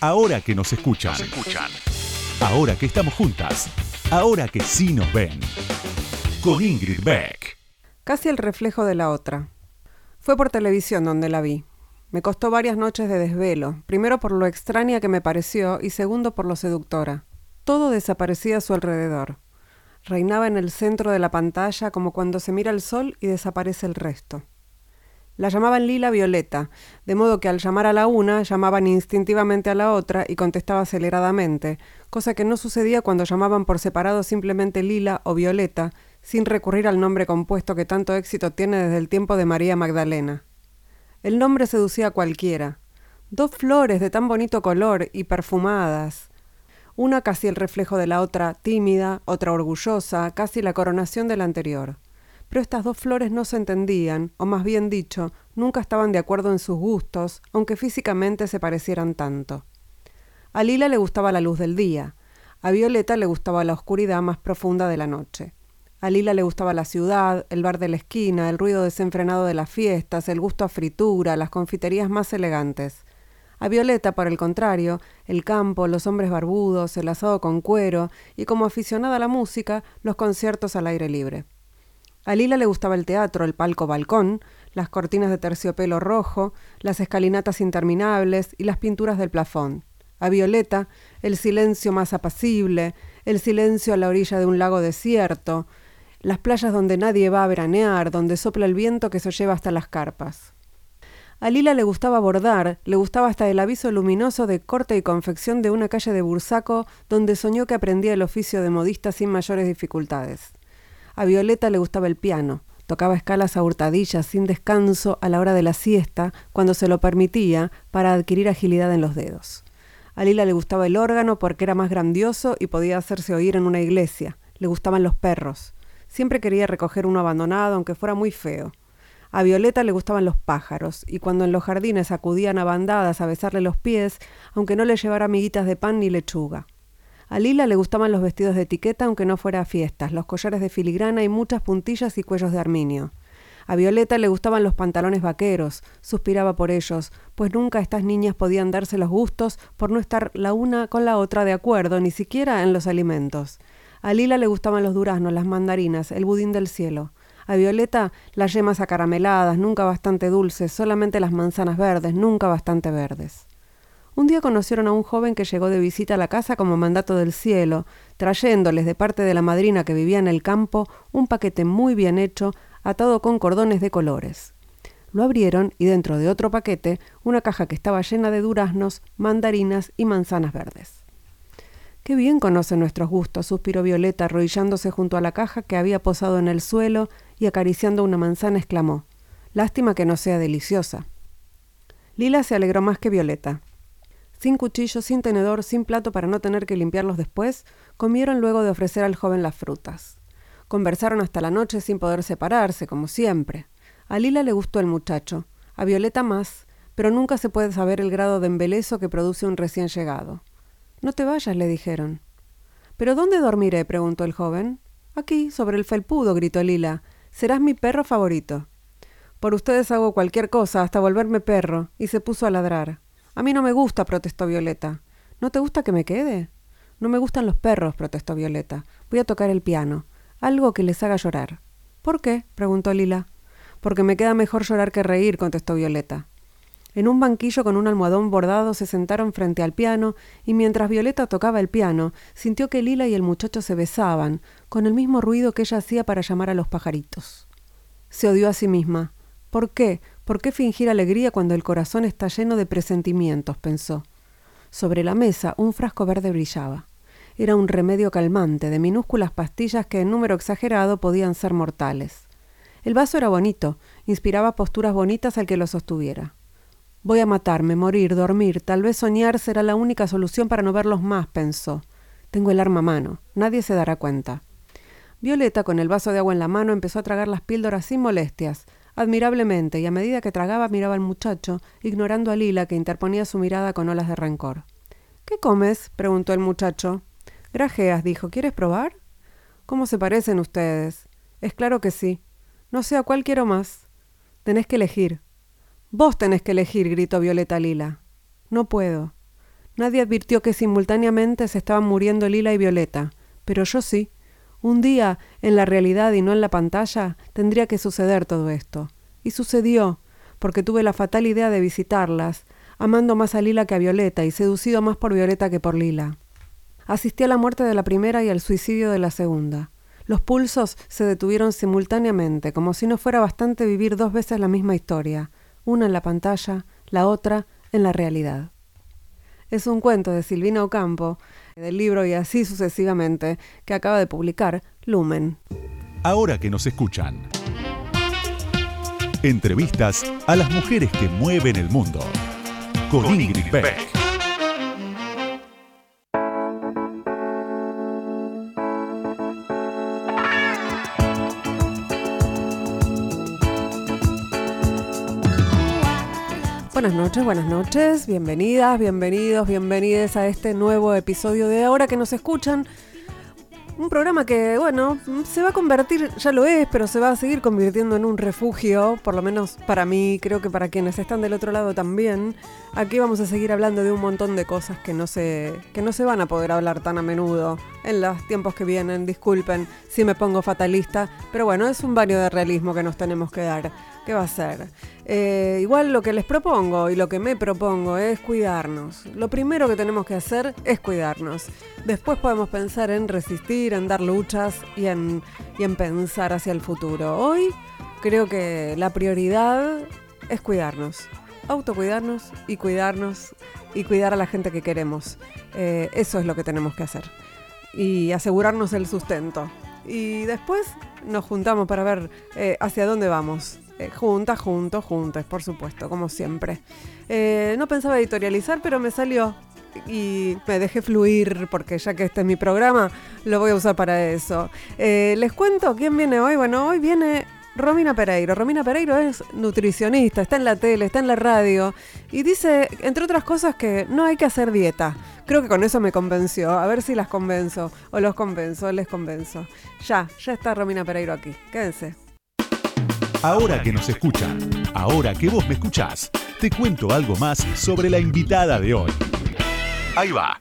Ahora que nos escuchan. Ahora que estamos juntas. Ahora que sí nos ven. Con Ingrid Beck. Casi el reflejo de la otra. Fue por televisión donde la vi. Me costó varias noches de desvelo, primero por lo extraña que me pareció y segundo por lo seductora. Todo desaparecía a su alrededor. Reinaba en el centro de la pantalla como cuando se mira el sol y desaparece el resto. La llamaban Lila Violeta, de modo que al llamar a la una llamaban instintivamente a la otra y contestaba aceleradamente, cosa que no sucedía cuando llamaban por separado simplemente Lila o Violeta, sin recurrir al nombre compuesto que tanto éxito tiene desde el tiempo de María Magdalena. El nombre seducía a cualquiera. Dos flores de tan bonito color y perfumadas. Una casi el reflejo de la otra, tímida, otra orgullosa, casi la coronación de la anterior pero estas dos flores no se entendían, o más bien dicho, nunca estaban de acuerdo en sus gustos, aunque físicamente se parecieran tanto. A Lila le gustaba la luz del día, a Violeta le gustaba la oscuridad más profunda de la noche. A Lila le gustaba la ciudad, el bar de la esquina, el ruido desenfrenado de las fiestas, el gusto a fritura, las confiterías más elegantes. A Violeta, por el contrario, el campo, los hombres barbudos, el asado con cuero y, como aficionada a la música, los conciertos al aire libre. A Lila le gustaba el teatro, el palco balcón, las cortinas de terciopelo rojo, las escalinatas interminables y las pinturas del plafón. A Violeta, el silencio más apacible, el silencio a la orilla de un lago desierto, las playas donde nadie va a veranear, donde sopla el viento que se lleva hasta las carpas. A Lila le gustaba bordar, le gustaba hasta el aviso luminoso de corte y confección de una calle de Bursaco donde soñó que aprendía el oficio de modista sin mayores dificultades. A Violeta le gustaba el piano. Tocaba escalas a hurtadillas sin descanso a la hora de la siesta, cuando se lo permitía, para adquirir agilidad en los dedos. A Lila le gustaba el órgano porque era más grandioso y podía hacerse oír en una iglesia. Le gustaban los perros. Siempre quería recoger uno abandonado, aunque fuera muy feo. A Violeta le gustaban los pájaros, y cuando en los jardines acudían a bandadas a besarle los pies, aunque no le llevara amiguitas de pan ni lechuga. A Lila le gustaban los vestidos de etiqueta aunque no fuera a fiestas, los collares de filigrana y muchas puntillas y cuellos de arminio. A Violeta le gustaban los pantalones vaqueros, suspiraba por ellos, pues nunca estas niñas podían darse los gustos por no estar la una con la otra de acuerdo, ni siquiera en los alimentos. A Lila le gustaban los duraznos, las mandarinas, el budín del cielo. A Violeta las yemas acarameladas, nunca bastante dulces, solamente las manzanas verdes, nunca bastante verdes. Un día conocieron a un joven que llegó de visita a la casa como mandato del cielo, trayéndoles de parte de la madrina que vivía en el campo un paquete muy bien hecho, atado con cordones de colores. Lo abrieron y dentro de otro paquete una caja que estaba llena de duraznos, mandarinas y manzanas verdes. Qué bien conoce nuestros gustos, suspiró Violeta, arrodillándose junto a la caja que había posado en el suelo y acariciando una manzana exclamó Lástima que no sea deliciosa. Lila se alegró más que Violeta. Sin cuchillo, sin tenedor, sin plato para no tener que limpiarlos después, comieron luego de ofrecer al joven las frutas. Conversaron hasta la noche sin poder separarse, como siempre. A Lila le gustó el muchacho, a Violeta más, pero nunca se puede saber el grado de embelezo que produce un recién llegado. No te vayas, le dijeron. ¿Pero dónde dormiré? preguntó el joven. Aquí, sobre el felpudo, gritó Lila. Serás mi perro favorito. Por ustedes hago cualquier cosa, hasta volverme perro, y se puso a ladrar. A mí no me gusta, protestó Violeta. ¿No te gusta que me quede? No me gustan los perros, protestó Violeta. Voy a tocar el piano. Algo que les haga llorar. ¿Por qué? preguntó Lila. Porque me queda mejor llorar que reír, contestó Violeta. En un banquillo con un almohadón bordado se sentaron frente al piano y mientras Violeta tocaba el piano, sintió que Lila y el muchacho se besaban, con el mismo ruido que ella hacía para llamar a los pajaritos. Se odió a sí misma. ¿Por qué? ¿Por qué fingir alegría cuando el corazón está lleno de presentimientos? pensó. Sobre la mesa un frasco verde brillaba. Era un remedio calmante, de minúsculas pastillas que en número exagerado podían ser mortales. El vaso era bonito, inspiraba posturas bonitas al que lo sostuviera. Voy a matarme, morir, dormir, tal vez soñar será la única solución para no verlos más, pensó. Tengo el arma a mano, nadie se dará cuenta. Violeta, con el vaso de agua en la mano, empezó a tragar las píldoras sin molestias, admirablemente, y a medida que tragaba miraba al muchacho, ignorando a Lila, que interponía su mirada con olas de rencor. ¿Qué comes? preguntó el muchacho. Grajeas, dijo. ¿Quieres probar? ¿Cómo se parecen ustedes? Es claro que sí. No sé a cuál quiero más. Tenés que elegir. Vos tenés que elegir, gritó Violeta Lila. No puedo. Nadie advirtió que simultáneamente se estaban muriendo Lila y Violeta, pero yo sí. Un día, en la realidad y no en la pantalla, tendría que suceder todo esto. Y sucedió, porque tuve la fatal idea de visitarlas, amando más a Lila que a Violeta y seducido más por Violeta que por Lila. Asistí a la muerte de la primera y al suicidio de la segunda. Los pulsos se detuvieron simultáneamente, como si no fuera bastante vivir dos veces la misma historia, una en la pantalla, la otra en la realidad. Es un cuento de Silvina Ocampo, del libro y así sucesivamente, que acaba de publicar Lumen. Ahora que nos escuchan. Entrevistas a las mujeres que mueven el mundo. Con, Ingrid Beck. Buenas noches, buenas noches, bienvenidas, bienvenidos, bienvenides a este nuevo episodio de Ahora que nos escuchan. Un programa que, bueno, se va a convertir, ya lo es, pero se va a seguir convirtiendo en un refugio, por lo menos para mí, creo que para quienes están del otro lado también. Aquí vamos a seguir hablando de un montón de cosas que no se, que no se van a poder hablar tan a menudo en los tiempos que vienen. Disculpen si me pongo fatalista, pero bueno, es un baño de realismo que nos tenemos que dar. ¿Qué va a ser? Eh, igual lo que les propongo y lo que me propongo es cuidarnos. Lo primero que tenemos que hacer es cuidarnos. Después podemos pensar en resistir, en dar luchas y en, y en pensar hacia el futuro. Hoy creo que la prioridad es cuidarnos. Autocuidarnos y cuidarnos y cuidar a la gente que queremos. Eh, eso es lo que tenemos que hacer. Y asegurarnos el sustento. Y después nos juntamos para ver eh, hacia dónde vamos. Eh, juntas, juntos, juntas, por supuesto, como siempre. Eh, no pensaba editorializar, pero me salió y me dejé fluir porque ya que este es mi programa, lo voy a usar para eso. Eh, les cuento quién viene hoy. Bueno, hoy viene Romina Pereiro. Romina Pereiro es nutricionista, está en la tele, está en la radio y dice, entre otras cosas, que no hay que hacer dieta. Creo que con eso me convenció. A ver si las convenzo, o los convenzo, les convenzo. Ya, ya está Romina Pereiro aquí. Quédense. Ahora que nos escuchan, ahora que vos me escuchás, te cuento algo más sobre la invitada de hoy. Ahí va.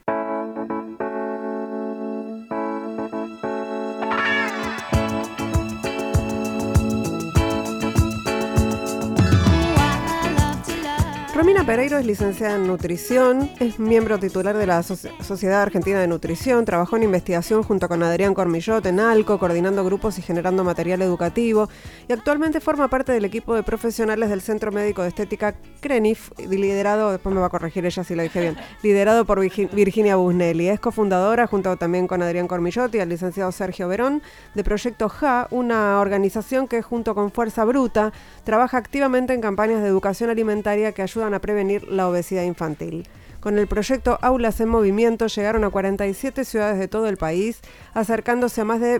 Romina Pereiro es licenciada en nutrición, es miembro titular de la Sociedad Argentina de Nutrición, trabajó en investigación junto con Adrián Cormillot en ALCO, coordinando grupos y generando material educativo, y actualmente forma parte del equipo de profesionales del Centro Médico de Estética CRENIF, liderado, después me va a corregir ella si lo dije bien, liderado por Virginia Busnelli. Es cofundadora, junto también con Adrián Cormillot y el licenciado Sergio Verón, de Proyecto JA, una organización que junto con Fuerza Bruta trabaja activamente en campañas de educación alimentaria que ayudan a prevenir la obesidad infantil. Con el proyecto Aulas en Movimiento llegaron a 47 ciudades de todo el país, acercándose a más de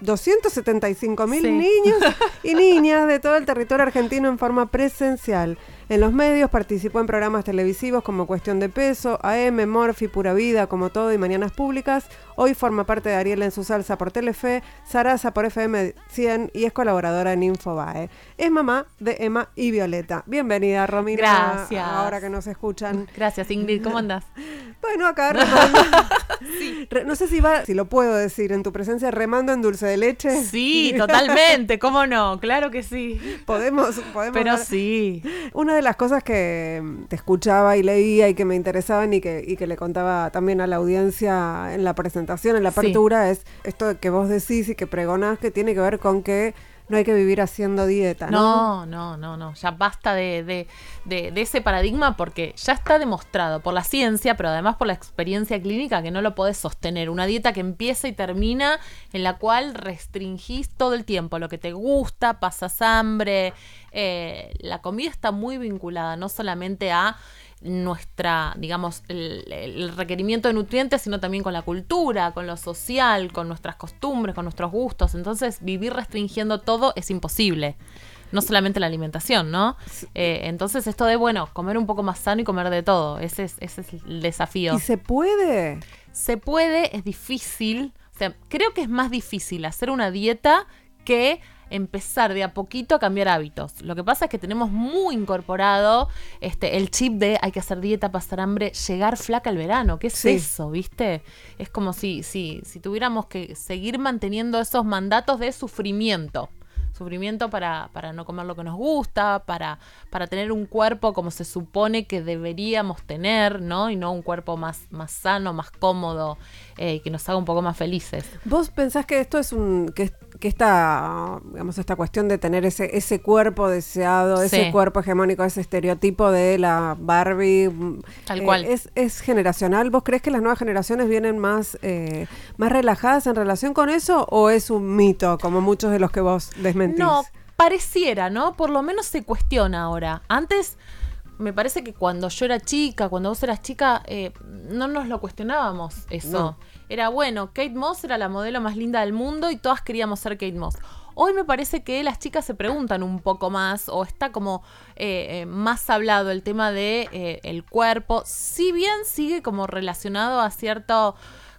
275 mil niños y niñas de todo el territorio argentino en forma presencial. En los medios participó en programas televisivos como Cuestión de Peso, AM, Morphy, Pura Vida, Como Todo y Mañanas Públicas. Hoy forma parte de Ariel en su salsa por Telefe, Sarasa por FM 100 y es colaboradora en Infobae. Es mamá de Emma y Violeta. Bienvenida, Romina. Gracias. Ahora que nos escuchan. Gracias, Ingrid. ¿Cómo andas? Bueno, acá No sé si va, si lo puedo decir, en tu presencia remando en dulce de leche. Sí, totalmente. ¿Cómo no? Claro que sí. Podemos, podemos. Pero sí. Una de las cosas que te escuchaba y leía y que me interesaban y que, y que le contaba también a la audiencia en la presentación, en la apertura, es esto que vos decís y que pregonás que tiene que ver con que no hay que vivir haciendo dieta, ¿no? No, no, no, no. Ya basta de, de, de, ese paradigma porque ya está demostrado por la ciencia, pero además por la experiencia clínica que no lo podés sostener. Una dieta que empieza y termina en la cual restringís todo el tiempo lo que te gusta, pasas hambre. Eh, la comida está muy vinculada no solamente a nuestra, digamos, el, requerimiento de nutrientes, sino también con la cultura, con lo social, con nuestras costumbres, con nuestros gustos. Entonces, vivir restringiendo todo es imposible. No solamente la alimentación, ¿no? Eh, entonces, esto de, bueno, comer un poco más sano y comer de todo, ese es, ese es el desafío. ¿Y se puede? Se puede, es difícil. O sea, creo que es más difícil hacer una dieta que empezar de a poquito a cambiar hábitos. Lo que pasa es que tenemos muy incorporado este, el chip de hay que hacer dieta, pasar hambre, llegar flaca al verano. ¿Qué es eso, viste? Es como si, si, si tuviéramos que seguir manteniendo esos mandatos de sufrimiento sufrimiento para, para, no comer lo que nos gusta, para, para tener un cuerpo como se supone que deberíamos tener, ¿no? Y no un cuerpo más, más sano, más cómodo, eh, que nos haga un poco más felices. ¿Vos pensás que esto es un, que, que esta, digamos, esta cuestión de tener ese, ese cuerpo deseado, ese cuerpo hegemónico, ese estereotipo de la Barbie, tal cual, eh, es, es, generacional? ¿Vos crees que las nuevas generaciones vienen más, eh, más relajadas en relación con eso o es un mito, como muchos de los que vos desmentís? No, pareciera, ¿no? Por lo menos se cuestiona ahora. Antes, me parece que cuando yo era chica, cuando vos eras chica, eh, no nos lo cuestionábamos eso. Era bueno, Kate Moss era la modelo más linda del mundo y todas queríamos ser Kate Moss. Hoy me parece que las chicas se preguntan un poco más o está como eh, eh, más hablado el tema de el cuerpo, si bien sigue como relacionado a cierto,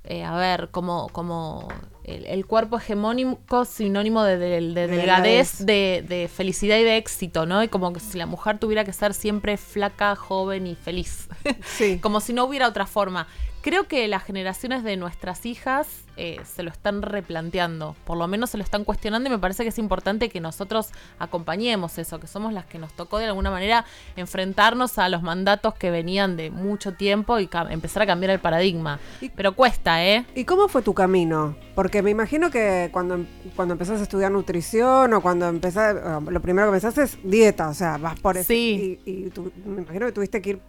a ver, como, como el, cuerpo hegemónico sinónimo de, delgadez, de, de, felicidad y de éxito, ¿no? Y como que si la mujer tuviera que ser siempre flaca, joven y feliz. Sí. como si no hubiera otra forma. Creo que las generaciones de nuestras hijas eh, se lo están replanteando, por lo menos se lo están cuestionando y me parece que es importante que nosotros acompañemos eso, que somos las que nos tocó de alguna manera enfrentarnos a los mandatos que venían de mucho tiempo y empezar a cambiar el paradigma. Pero cuesta, ¿eh? ¿Y cómo fue tu camino? Porque me imagino que cuando, cuando empezás a estudiar nutrición o cuando empezás, lo primero que pensás es dieta, o sea, vas por eso. Sí. Y, me imagino que tuviste que ir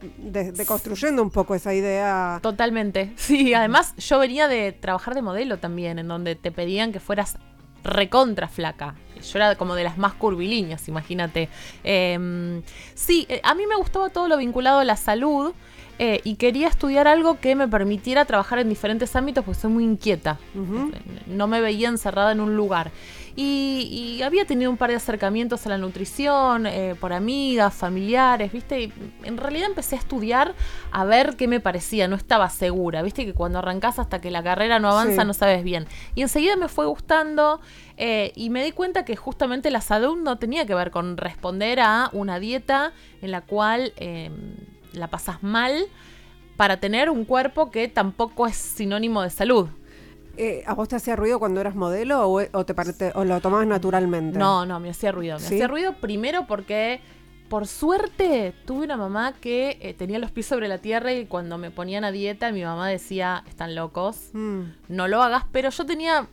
deconstruyendo un poco esa idea. Totalmente. Sí, además yo venía de trabajar de modelo también, en donde te pedían que fueras recontra flaca. Yo era como de las más curvilíneas, imagínate. Em, sí, eh, a mí me gustaba todo lo vinculado a la salud. Eh, y quería estudiar algo que me permitiera trabajar en diferentes ámbitos, porque soy muy inquieta. No me veía encerrada en un lugar. Y, había tenido un par de acercamientos a la nutrición eh, por amigas, familiares, ¿viste? Y en realidad empecé a estudiar a ver qué me parecía, no estaba segura, ¿viste? Que cuando arrancas hasta que la carrera no avanza no sabes bien. Y enseguida me fue gustando eh, y me di cuenta que justamente la salud no tenía que ver con responder a una dieta en la cual em, la pasas mal para tener un cuerpo que tampoco es sinónimo de salud. Eh, ¿A vos te hacía ruido cuando eras modelo o, te, o lo tomabas naturalmente? No, no, me hacía ruido. Me hacía ruido primero porque, por suerte, tuve una mamá que eh, tenía los pies sobre la tierra y cuando me ponían a dieta, mi mamá decía, están locos, mm. no lo hagas, pero yo tenía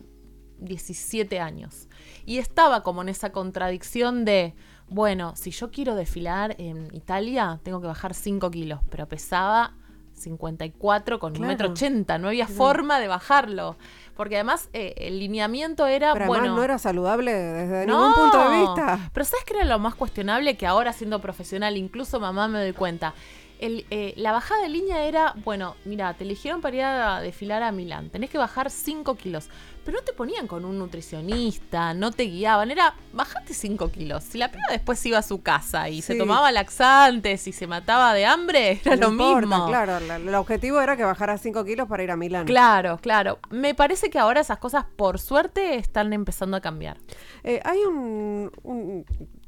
17 años y estaba como en esa contradicción de bueno, si yo quiero desfilar en Italia, tengo que bajar 5 kilos, pero pesaba 54 con un metro 80, no había forma de bajarlo. Porque además eh, el lineamiento era, pero bueno... no era saludable desde ningún punto de vista. Pero ¿sabes qué era lo más cuestionable? Que ahora siendo profesional, incluso mamá me doy cuenta. Eh, la bajada de línea era, bueno, mira, te eligieron para ir a desfilar a Milán, tenés que bajar 5 kilos pero no te ponían con un nutricionista, no te guiaban, era bajate 5 kilos. Si la piba después iba a su casa y se tomaba laxantes y se mataba de hambre, era lo mismo. Claro, el objetivo era que bajara 5 kilos para ir a Milán. Claro, claro. Me parece que ahora esas cosas, por suerte, están empezando a cambiar. Eh, hay un,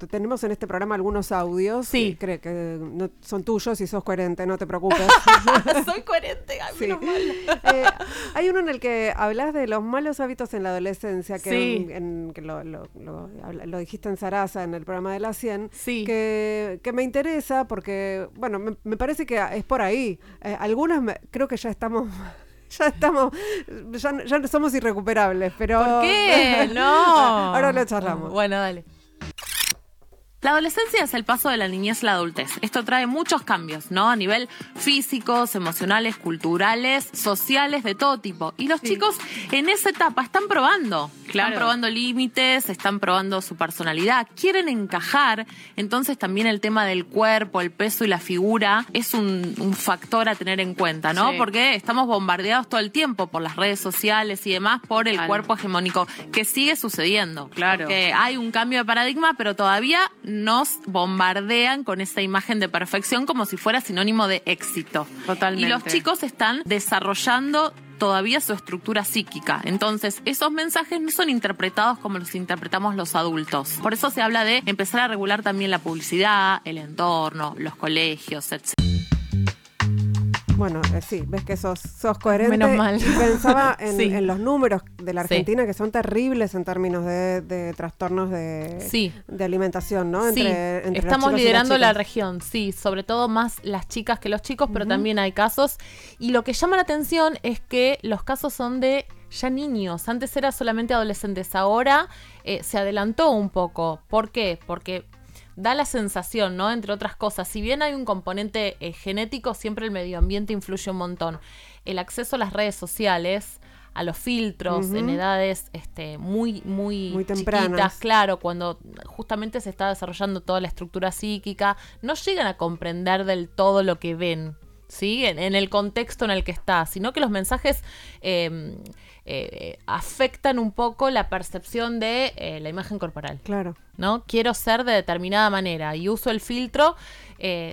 Tenemos en este programa algunos audios. Sí. Que, que no, son tuyos y sos coherente, no te preocupes. Soy coherente, sí. eh, hay uno en el que hablas de los malos hábitos en la adolescencia, que, lo, dijiste en Sarasa, en el programa de la 100, que, me interesa porque, bueno, me, parece que es por ahí. Eh, algunas creo que ya estamos ya estamos, ya, ya, somos irrecuperables, pero... ¿Por qué? No. Ahora lo charlamos. Bueno, dale. La adolescencia es el paso de la niñez a la adultez. Esto trae muchos cambios, ¿no? A nivel físicos, emocionales, culturales, sociales, de todo tipo. Y los chicos en esa etapa están probando. Están probando límites, están probando su personalidad, quieren encajar. Entonces también el tema del cuerpo, el peso y la figura es un, factor a tener en cuenta, ¿no? Porque estamos bombardeados todo el tiempo por las redes sociales y demás por el cuerpo hegemónico, que sigue sucediendo. Claro. Que hay un cambio de paradigma, pero todavía nos bombardean con esa imagen de perfección como si fuera sinónimo de éxito. Totalmente. Y los chicos están desarrollando todavía su estructura psíquica. Entonces, esos mensajes no son interpretados como los interpretamos los adultos. Por eso se habla de empezar a regular también la publicidad, el entorno, los colegios, etc. Bueno, eh, sí, ves que sos, sos coherente. Menos mal. Y pensaba en, Sí. en los números de la Argentina que son terribles en términos de, de trastornos de, Sí. de alimentación, ¿no? sí, Entre, entre estamos liderando la región, sí, sobre todo más las chicas que los chicos, pero también hay casos. Y lo que llama la atención es que los casos son de ya niños. Antes era solamente adolescentes, ahora eh, se adelantó un poco. ¿Por qué? Porque da la sensación, ¿no? Entre otras cosas, si bien hay un componente eh, genético, siempre el medio ambiente influye un montón. El acceso a las redes sociales, a los filtros en edades este, muy, muy, Muy chiquitas, tempranas. claro, cuando justamente se está desarrollando toda la estructura psíquica, no llegan a comprender del todo lo que ven. ¿Sí? En, en el contexto en el que está, sino que los mensajes eh, eh, afectan un poco la percepción de eh, la imagen corporal. Claro. ¿no? Quiero ser de determinada manera y uso el filtro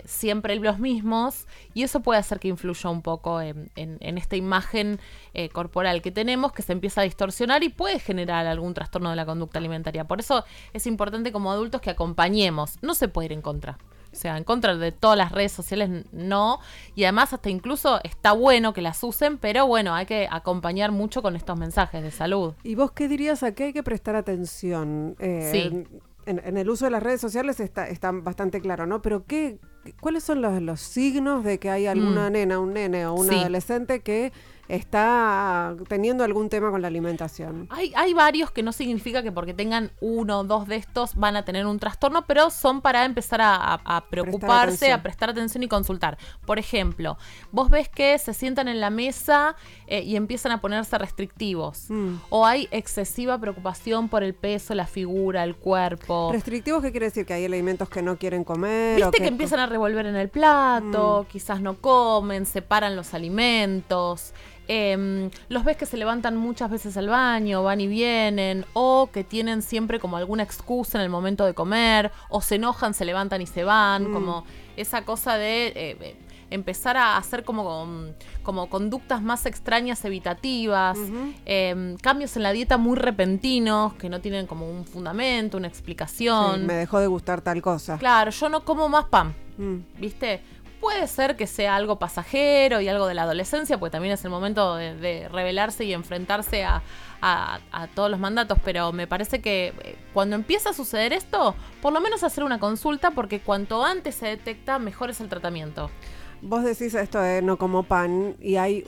siempre los mismos y eso puede hacer que influya un poco en, en- en esta imagen corporal que tenemos que se empieza a distorsionar y puede generar algún trastorno de la conducta alimentaria. Por eso es importante como adultos que acompañemos, no se puede ir en contra. O sea, en contra de todas las redes sociales no. Y además hasta incluso está bueno que las usen, pero bueno, hay que acompañar mucho con estos mensajes de salud. ¿Y vos qué dirías a qué hay que prestar atención? Eh, Sí. En, en el uso de las redes sociales está, está bastante claro, ¿no? Pero ¿qué, ¿cuáles son los, los signos de que hay alguna Mm. nena, un nene o un Sí. adolescente que está teniendo algún tema con la alimentación? Hay, hay varios que no significa que porque tengan uno o dos de estos van a tener un trastorno, pero son para empezar a, a- a preocuparse, a prestar atención y consultar. Por ejemplo, vos ves que se sientan en la mesa eh, y empiezan a ponerse restrictivos. Mm. O hay excesiva preocupación por el peso, la figura, el cuerpo. ¿Restrictivos qué quiere decir? ¿Que hay alimentos que no quieren comer? o Viste que empiezan a revolver en el plato, Mm. quizás no comen, separan los alimentos. Em, los ves que se levantan muchas veces al baño, van y vienen, o que tienen siempre como alguna excusa en el momento de comer, o se enojan, se levantan y se van, Mm. como esa cosa de eh, eh, empezar a hacer como, um, como conductas más extrañas, evitativas, em, cambios en la dieta muy repentinos, que no tienen como un fundamento, una Sí, explicación. me dejó de gustar tal cosa. Claro, yo no como más pan, Mm. ¿viste? Puede ser que sea algo pasajero y algo de la adolescencia, porque también es el momento de, de rebelarse y enfrentarse a, a- todos los mandatos, pero me parece que eh, cuando empieza a suceder esto, por lo menos hacer una consulta, porque cuanto antes se detecta, mejor es el tratamiento. Vos decís esto de no como pan y hay...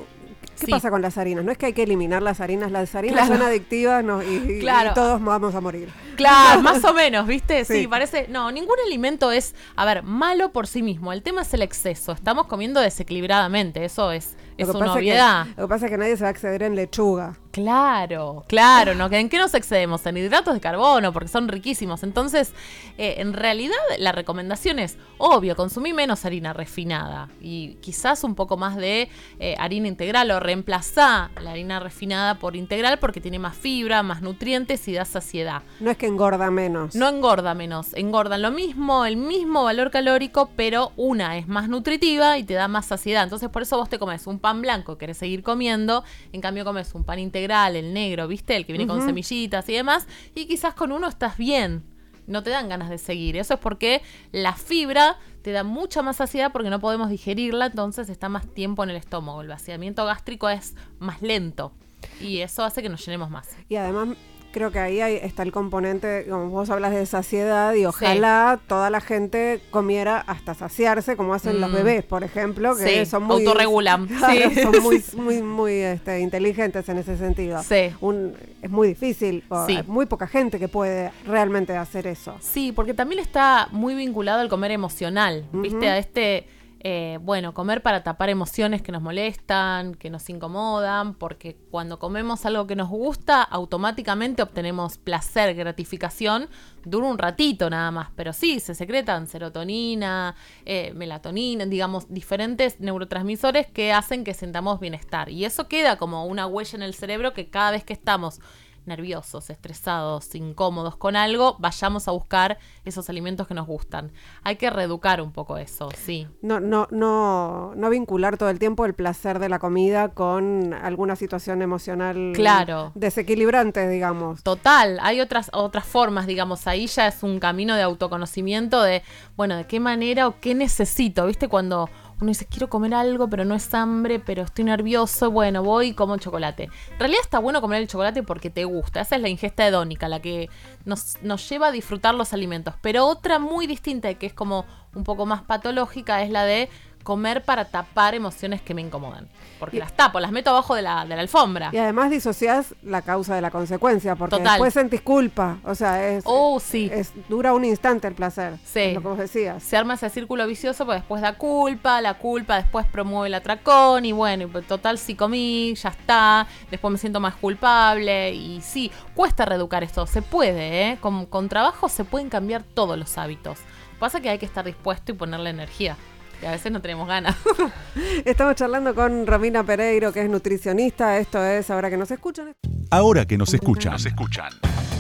¿Qué Sí. pasa con las harinas? No es que hay que eliminar las harinas, las harinas Claro. son adictivas no, y, Claro. y todos vamos a morir. Claro, más o menos, ¿viste? Sí. Sí. parece. No, ningún alimento es, a ver, malo por sí mismo. El tema es el exceso. Estamos comiendo desequilibradamente. Eso es, una obviedad. Que, lo que pasa es que nadie se va a exceder en lechuga. Claro, claro, ¿no? ¿En qué nos excedemos? En hidratos de carbono, porque son riquísimos. Entonces, eh, en realidad, la recomendación es, obvio, consumir menos harina refinada y quizás un poco más de eh, harina integral o reemplazar la harina refinada por integral porque tiene más fibra, más nutrientes y da saciedad. No es que engorda menos. No engorda menos, engordan lo mismo, el mismo valor calórico, pero una es más nutritiva y te da más saciedad. Entonces por eso vos te comes un pan blanco, querés seguir comiendo, en cambio comes un pan integral, el negro, ¿viste? El que viene con semillitas y demás, y quizás con uno estás bien. No te dan ganas de seguir. Eso es porque la fibra te da mucha más saciedad porque no podemos digerirla, entonces está más tiempo en el estómago. El vaciamiento gástrico es más lento y eso hace que nos llenemos más. Y además creo que ahí hay- está el componente, como vos hablas de saciedad y ojalá toda la gente comiera hasta saciarse, como hacen los Mm. bebés, por ejemplo, que Sí, son muy... autorregulan. Claro, Sí. son muy, muy, muy este, inteligentes en ese sentido. Sí. Un- es muy difícil, hay muy poca gente que puede realmente hacer eso. Sí, porque también está muy vinculado al comer emocional, ¿viste? A este, eh, bueno, comer para tapar emociones que nos molestan, que nos incomodan, porque cuando comemos algo que nos gusta, automáticamente obtenemos placer, gratificación, dura un ratito nada más, pero sí, se secretan serotonina, eh, melatonina, digamos, diferentes neurotransmisores que hacen que sentamos bienestar. Y eso queda como una huella en el cerebro que cada vez que estamos nerviosos, estresados, incómodos con algo, vayamos a buscar esos alimentos que nos gustan. Hay que reeducar un poco eso, sí. No, no, no, no vincular todo el tiempo el placer de la comida con alguna situación emocional Claro. desequilibrante, digamos. Total, hay otras, otras formas, digamos, ahí ya es un camino de autoconocimiento de, bueno, de qué manera o qué necesito, ¿viste? Cuando uno dice, quiero comer algo, pero no es hambre, pero estoy nervioso, bueno, voy y como chocolate. En realidad está bueno comer el chocolate porque te gusta, esa es la ingesta hedónica, la que nos, nos lleva a disfrutar los alimentos. Pero otra muy distinta que es como un poco más patológica es la de comer para tapar emociones que me incomodan. Porque Y- las tapo, las meto abajo de la, de la alfombra. Y además disocias la causa de la consecuencia, porque Total. después sentís culpa. O sea, es, Oh, sí. es dura un instante el placer. Sí. es lo que vos decías. se arma ese círculo vicioso, pues después da culpa, la culpa después promueve el atracón y bueno, total sí comí, ya está, después me siento más culpable y sí, cuesta reeducar esto, se puede, ¿eh? Con, con trabajo se pueden cambiar todos los hábitos. Pasa que hay que estar dispuesto y ponerle energía. Y a veces no tenemos ganas. Estamos charlando con Romina Pereiro, que es nutricionista. Esto es Ahora que nos escuchan. Ahora que nos escuchan, nos escuchan.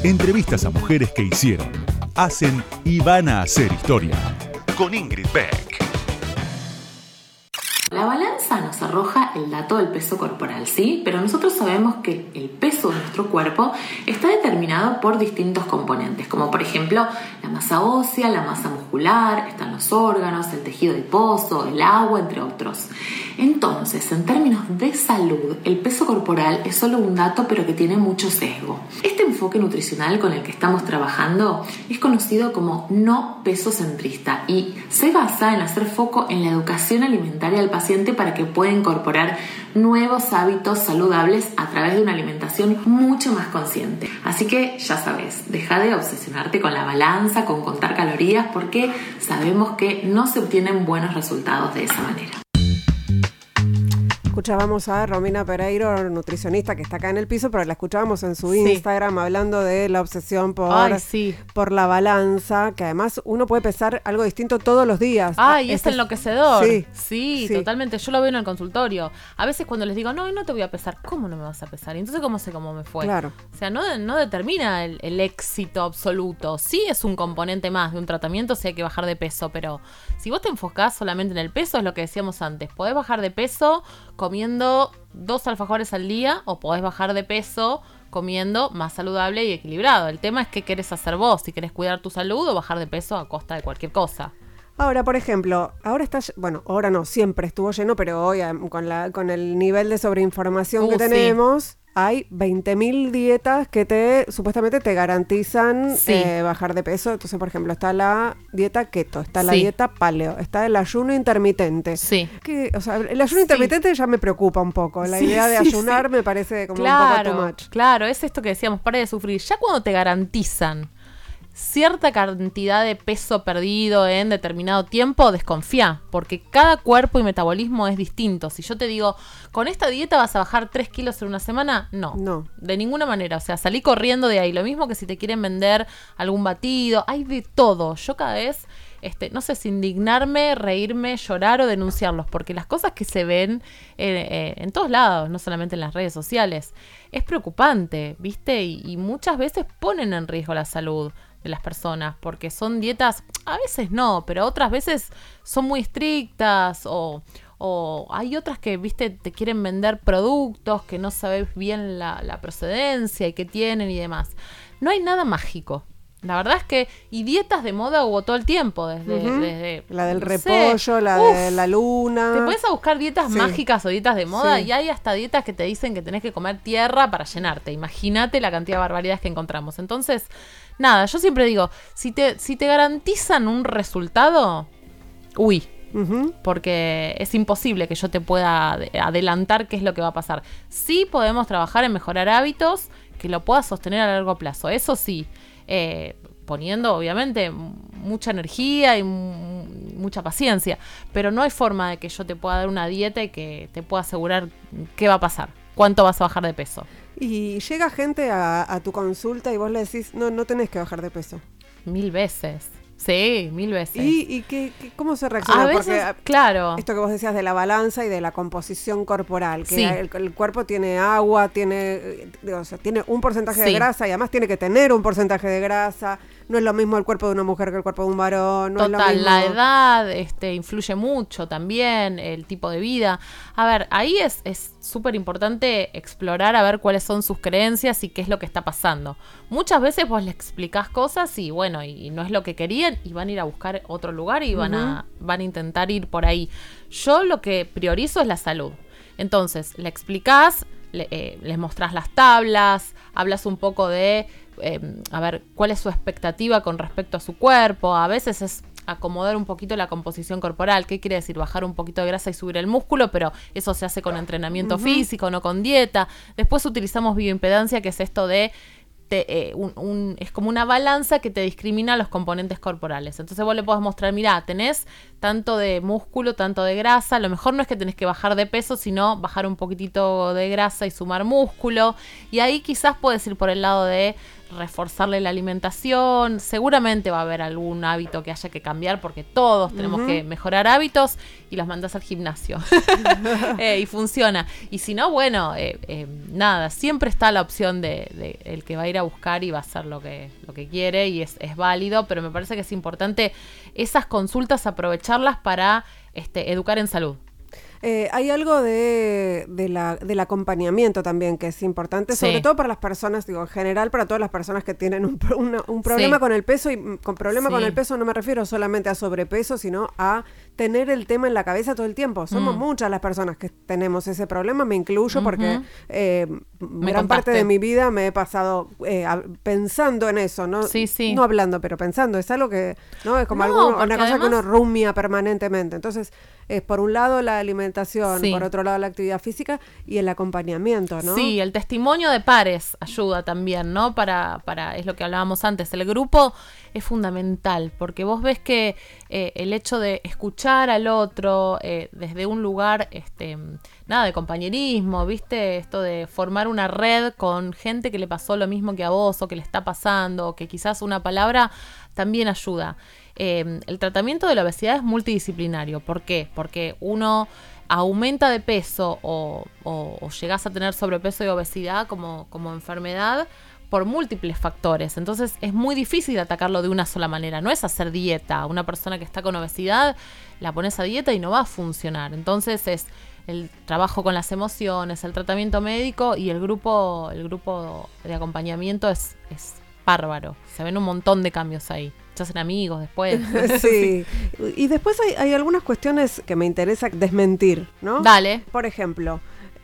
Entrevistas a mujeres que hicieron, hacen y van a hacer historia. Con Ingrid Beck. La balanza nos arroja el dato del peso corporal, ¿sí? Pero nosotros sabemos que el peso de nuestro cuerpo está determinado por distintos componentes, como por ejemplo la masa ósea, la masa muscular, están los órganos, el tejido adiposo, el agua, entre otros. Entonces, en términos de salud, el peso corporal es solo un dato, pero que tiene mucho sesgo. Este enfoque nutricional con el que estamos trabajando es conocido como no peso centrista y se basa en hacer foco en la educación alimentaria del paciente para que pueda incorporar nuevos hábitos saludables a través de una alimentación mucho más consciente. Así que ya sabes, deja de obsesionarte con la balanza, con contar calorías, porque sabemos que no se obtienen buenos resultados de esa manera. Escuchábamos a Romina Pereiro, nutricionista que está acá en el piso, pero la escuchábamos en su Sí. Instagram hablando de la obsesión por, Ay, sí. por la balanza, que además uno puede pesar algo distinto todos los días. Ay, Ah, es este enloquecedor. Sí, Sí, sí. totalmente. Yo lo veo en el consultorio. A veces cuando les digo, no, no te voy a pesar, ¿cómo no me vas a pesar? Y entonces, ¿cómo sé cómo me fue? Claro. O sea, no, no determina el, el éxito absoluto. Sí es un componente más de un tratamiento si hay que bajar de peso, pero si vos te enfocás solamente en el peso, es lo que decíamos antes. Podés bajar de peso comiendo dos alfajores al día o podés bajar de peso comiendo más saludable y equilibrado. El tema es qué querés hacer vos, si querés cuidar tu salud o bajar de peso a costa de cualquier cosa. Ahora, por ejemplo, ahora está, bueno, ahora no, siempre estuvo lleno, pero hoy con, la, con el nivel de sobreinformación Uh, que sí. Hay 20.000 dietas que te supuestamente te garantizan Sí. eh, bajar de peso. Entonces, por ejemplo, está la dieta keto, está la Sí. dieta paleo, está el ayuno intermitente. Sí. Que, o sea, el ayuno Sí. intermitente ya me preocupa un poco. La idea de ayunar me parece como un poco too much. claro, es esto que decíamos, para de sufrir. Ya cuando te garantizan cierta cantidad de peso perdido en determinado tiempo, desconfía, porque cada cuerpo y metabolismo es distinto. Si yo te digo, con esta dieta vas a bajar 3 kilos en una semana, no. No. De ninguna manera. O sea, salí corriendo de ahí. Lo mismo que si te quieren vender algún batido, hay de todo. Yo cada vez, este, no sé si indignarme, reírme, llorar o denunciarlos, porque las cosas que se ven eh, eh, en todos lados, no solamente en las redes sociales, es preocupante, ¿viste? Y, y muchas veces ponen en riesgo la salud de las personas, porque son dietas, a veces no, pero otras veces son muy estrictas o, o hay otras que, viste, te quieren vender productos que no sabes bien la, la procedencia y qué tienen y demás. No hay nada mágico. La verdad es que, y dietas de moda hubo todo el tiempo, desde... Desde La del no sé, repollo, la uf, de la luna. te puedes a buscar dietas Sí. mágicas o dietas de moda Sí. y hay hasta dietas que te dicen que tenés que comer tierra para llenarte. Imagínate la cantidad de barbaridades que encontramos. Entonces, nada, yo siempre digo, si te, si te garantizan un resultado, uy, porque es imposible que yo te pueda ade- adelantar qué es lo que va a pasar. Sí podemos trabajar en mejorar hábitos que lo puedas sostener a largo plazo, eso sí, eh, poniendo obviamente mucha energía y mu- mucha paciencia, pero no hay forma de que yo te pueda dar una dieta y que te pueda asegurar qué va a pasar, cuánto vas a bajar de peso. Y llega gente a, a tu consulta y vos le decís, no, no tenés que bajar de peso. Mil veces. Sí, mil veces. ¿Y, y qué, qué- cómo se reacciona? a veces, Porque claro. esto que vos decías de la balanza y de la composición corporal, que Sí. el, el cuerpo tiene agua, tiene, eh, o sea, tiene un porcentaje de grasa y además tiene que tener un porcentaje de grasa. No es lo mismo el cuerpo de una mujer que el cuerpo de un varón. No es lo Total, mismo. la edad este, influye mucho también, el tipo de vida. A ver, ahí es es súper importante explorar a ver cuáles son sus creencias y qué es lo que está pasando. Muchas veces vos le explicás cosas y bueno, y no es lo que querían y van a ir a buscar otro lugar y van, a, van a intentar ir por ahí. Yo lo que priorizo es la salud. Entonces, le explicás, le- eh, les mostrás las tablas, hablas un poco de, eh, a ver, cuál es su expectativa con respecto a su cuerpo. A veces es acomodar un poquito la composición corporal. ¿Qué quiere decir? Bajar un poquito de grasa y subir el músculo, pero eso se hace con entrenamiento físico, no con dieta. Después utilizamos bioimpedancia, que es esto de te- eh, un- un- es como una balanza que te discrimina los componentes corporales. Entonces vos le podés mostrar, mirá, tenés tanto de músculo, tanto de grasa. Lo mejor no es que tenés que bajar de peso, sino bajar un poquitito de grasa y sumar músculo. Y ahí quizás puedes ir por el lado de reforzarle la alimentación. Seguramente va a haber algún hábito que haya que cambiar porque todos tenemos que mejorar hábitos y los mandas al gimnasio. Eh, y funciona. Y si no, bueno, eh, eh, nada, siempre está la opción de, de el que va a ir a buscar y va a hacer lo que, lo que quiere y es, es válido, pero me parece que es importante esas consultas aprovecharlas para este, educar en salud. Eh, hay algo de, de la- del acompañamiento también que es importante, Sí. sobre todo para las personas, digo, en general para todas las personas que tienen un, una- un problema Sí. con el peso y con problema con el peso no me refiero solamente a sobrepeso, sino a tener el tema en la cabeza todo el tiempo. Somos Mm. muchas las personas que tenemos ese problema, me incluyo porque eh, Me gran parte de mi vida me he pasado eh, a- pensando en eso, ¿no? Sí, sí. No hablando, pero pensando, es algo que, ¿no? Es como No, algo- una cosa que uno rumia permanentemente. Entonces, es por un lado la alimentación, Sí. por otro lado la actividad física y el acompañamiento, ¿no? Sí, el testimonio de pares ayuda también, ¿no? Para, para, es lo que hablábamos antes, el grupo es fundamental, porque vos ves que eh, el hecho de escuchar al otro eh, desde un lugar, este, nada, de compañerismo, ¿viste? Esto de formar una red con gente que le pasó lo mismo que a vos o que le está pasando, o que quizás una palabra también ayuda. Eh, el tratamiento de la obesidad es multidisciplinario. ¿Por qué? Porque uno aumenta de peso o, llegás a tener sobrepeso y obesidad como, como enfermedad por múltiples factores. Entonces es muy difícil atacarlo de una sola manera. No es hacer dieta. Una persona que está con obesidad la pones a dieta y no va a funcionar. Entonces es el trabajo con las emociones, el tratamiento médico y el grupo, el grupo de acompañamiento es, es bárbaro. Se ven un montón de cambios ahí. Se hacen amigos después. sí. Y después hay, hay algunas cuestiones que me interesa desmentir, ¿no? Dale. Por ejemplo,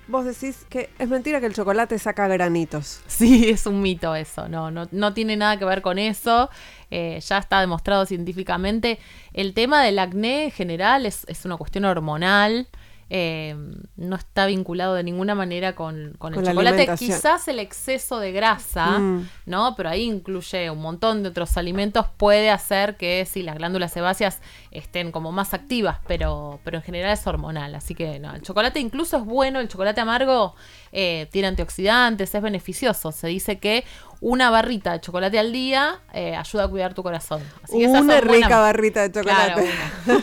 vos decís que es mentira que el chocolate saca granitos. Sí, es un mito eso, no, no, no tiene nada que ver con eso, eh, ya está demostrado científicamente. El tema del acné en general es, es una cuestión hormonal, eh, no está vinculado de ninguna manera con, con el Con chocolate, quizás el exceso de grasa, Mm. ¿no? Pero ahí incluye un montón de otros alimentos, puede hacer que sí, las glándulas sebáceas estén como más activas, pero, pero en general es hormonal, así que no, el chocolate incluso es bueno, el chocolate amargo eh, tiene antioxidantes, es beneficioso, se dice que una barrita de chocolate al día eh, ayuda a cuidar tu corazón. Así que Una buenas- rica barrita de chocolate. Claro,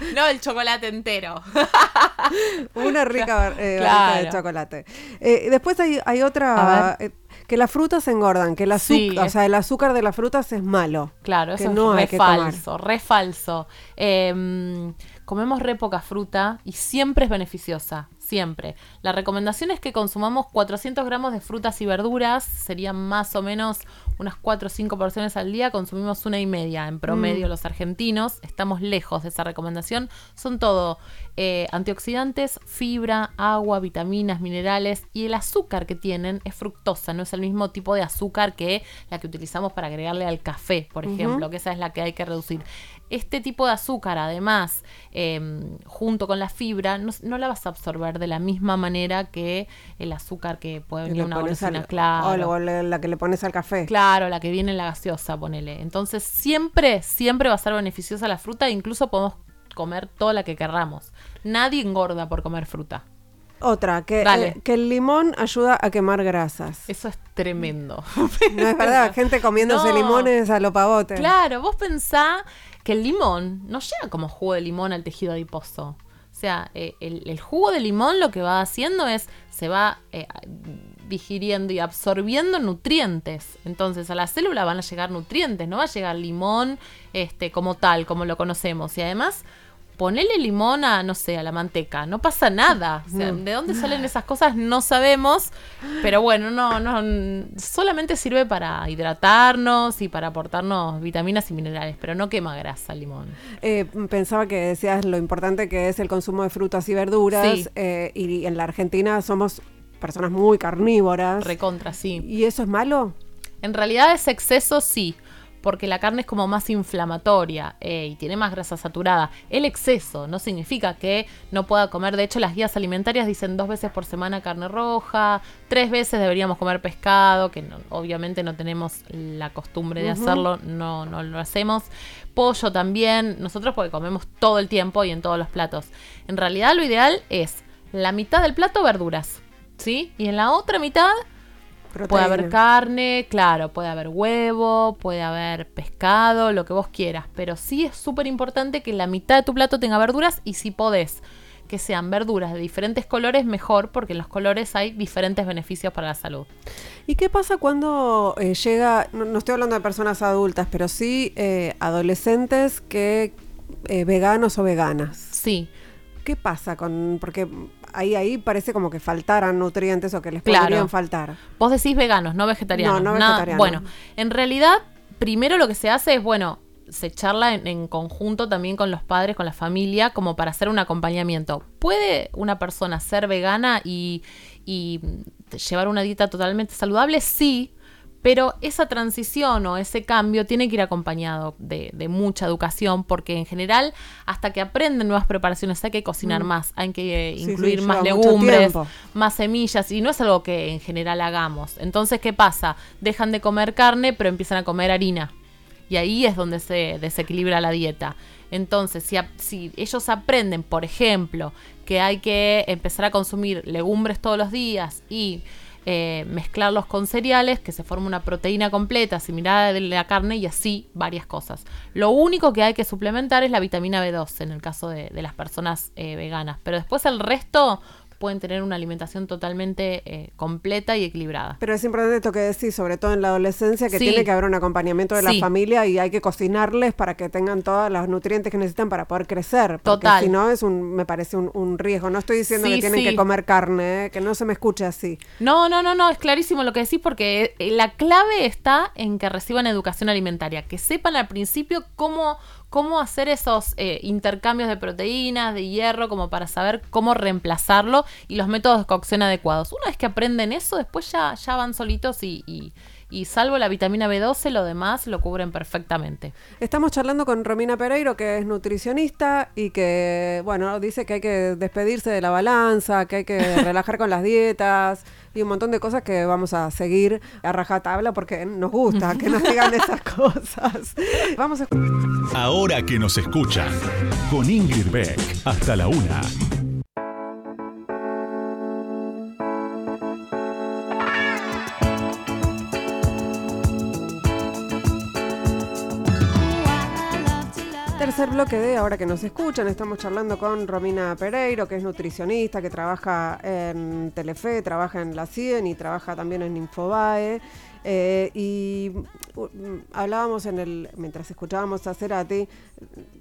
no el chocolate entero. Una rica bar- eh, Claro. barrita de chocolate. Eh, después hay, otra... que las frutas engordan, que el azúcar, Sí, o sea, el azúcar de las frutas es malo. Claro, que eso no es hay re tomar. falso, re falso. Eh, comemos re poca fruta y siempre es beneficiosa, siempre. La recomendación es que consumamos 400 gramos de frutas y verduras, serían más o menos unas 4 o 5 porciones al día, consumimos una y media en promedio los argentinos, estamos lejos de esa recomendación, son todo eh, antioxidantes, fibra, agua, vitaminas, minerales y el azúcar que tienen es fructosa, no es el mismo tipo de azúcar que la que utilizamos para agregarle al café, por ejemplo, que esa es la que hay que reducir. Este tipo de azúcar, además, eh, junto con la fibra, no, no la vas a absorber de la misma manera que el azúcar que puede venir una golosina, al- claro. O le- la que le pones al café. Claro, la que viene en la gaseosa, ponele. Entonces, siempre, siempre va a ser beneficiosa la fruta, incluso podemos comer toda la que querramos. Nadie engorda por comer fruta. Otra, que, eh, que el limón ayuda a quemar grasas. Eso es tremendo. No es verdad, gente comiéndose No. limones a lo pavote. Claro, vos pensá que el limón no llega como jugo de limón al tejido adiposo. O sea, eh, el, el jugo de limón lo que va haciendo es, se va eh, digiriendo y absorbiendo nutrientes. Entonces a la célula van a llegar nutrientes, no va a llegar limón este, como tal, como lo conocemos. Y además, ponele limón a, no sé, a la manteca, no pasa nada. O sea, ¿de dónde salen esas cosas? No sabemos. Pero bueno, no, no, solamente sirve para hidratarnos y para aportarnos vitaminas y minerales, pero no quema grasa el limón. Eh, pensaba que decías lo importante que es el consumo de frutas y verduras. Sí. eh, y en la Argentina somos personas muy carnívoras. Recontra, sí. ¿Y eso es malo? En realidad ese exceso sí, porque la carne es como más inflamatoria eh, y tiene más grasa saturada. El exceso no significa que no pueda comer, de hecho las guías alimentarias dicen dos veces por semana carne roja, tres veces deberíamos comer pescado, que no- obviamente no tenemos la costumbre de hacerlo, no, no lo hacemos. Pollo también, nosotros porque comemos todo el tiempo y en todos los platos. En realidad lo ideal es la mitad del plato verduras, ¿sí? Y en la otra mitad Puede haber carne, claro, puede haber huevo, puede haber pescado, lo que vos quieras. Pero sí es súper importante que la mitad de tu plato tenga verduras y si podés que sean verduras de diferentes colores, mejor, porque en los colores hay diferentes beneficios para la salud. ¿Y qué pasa cuando eh, llega, no, no estoy hablando de personas adultas, pero sí eh, adolescentes que eh, veganos o veganas? Sí, ¿Qué pasa con, porque ahí ahí parece como que faltaran nutrientes o que les Claro. podrían faltar? Vos decís veganos, no vegetarianos. No, no vegetarianos. Bueno, en realidad, primero lo que se hace es, bueno, se charla en, en conjunto también con los padres, con la familia, como para hacer un acompañamiento. ¿Puede una persona ser vegana y, y llevar una dieta totalmente saludable? Sí. Pero esa transición o ese cambio tiene que ir acompañado de, de mucha educación, porque en general, hasta que aprenden nuevas preparaciones, hay que cocinar más, hay que eh, Mm. Sí, incluir más legumbres, más semillas y no es algo que en general hagamos. Entonces, ¿qué pasa? Dejan de comer carne, pero empiezan a comer harina. Y ahí es donde se desequilibra la dieta. Entonces, si ellos aprenden, por ejemplo, que hay que empezar a consumir legumbres todos los días y eh, mezclarlos con cereales, que se forma una proteína completa similar a de la carne y así varias cosas. Lo único que hay que suplementar es la vitamina B12 en el caso de, de las personas eh, veganas. Pero después el resto pueden tener una alimentación totalmente eh, completa y equilibrada. Pero es importante esto que decís, sobre todo en la adolescencia, que Sí. tiene que haber un acompañamiento de la familia y hay que cocinarles para que tengan todos los nutrientes que necesitan para poder crecer. Porque Total. si no, es un, me parece un, un riesgo. No estoy diciendo Sí, que tienen que comer carne, ¿eh? que no se me escuche así. No, no, no, no, es clarísimo lo que decís porque eh, la clave está en que reciban educación alimentaria, que sepan al principio cómo, cómo hacer esos eh, intercambios de proteínas, de hierro, como para saber cómo reemplazarlo y los métodos de cocción adecuados. Una vez que aprenden eso, después ya, ya van solitos y, y- y salvo la vitamina B12, lo demás lo cubren perfectamente. Estamos charlando con Romina Pereiro, que es nutricionista y que, bueno, dice que hay que despedirse de la balanza, que hay que relajar con las dietas y un montón de cosas que vamos a seguir a rajatabla porque nos gusta que nos digan esas cosas. Vamos a Ahora que nos escuchan. Con Ingrid Beck. Hasta la una. Tercer bloque de Ahora que nos escuchan, estamos charlando con Romina Pereiro, que es nutricionista, que trabaja en Telefe, trabaja en la CIEN y trabaja también en Infobae. Eh, y uh, hablábamos en el, mientras escuchábamos a Cerati,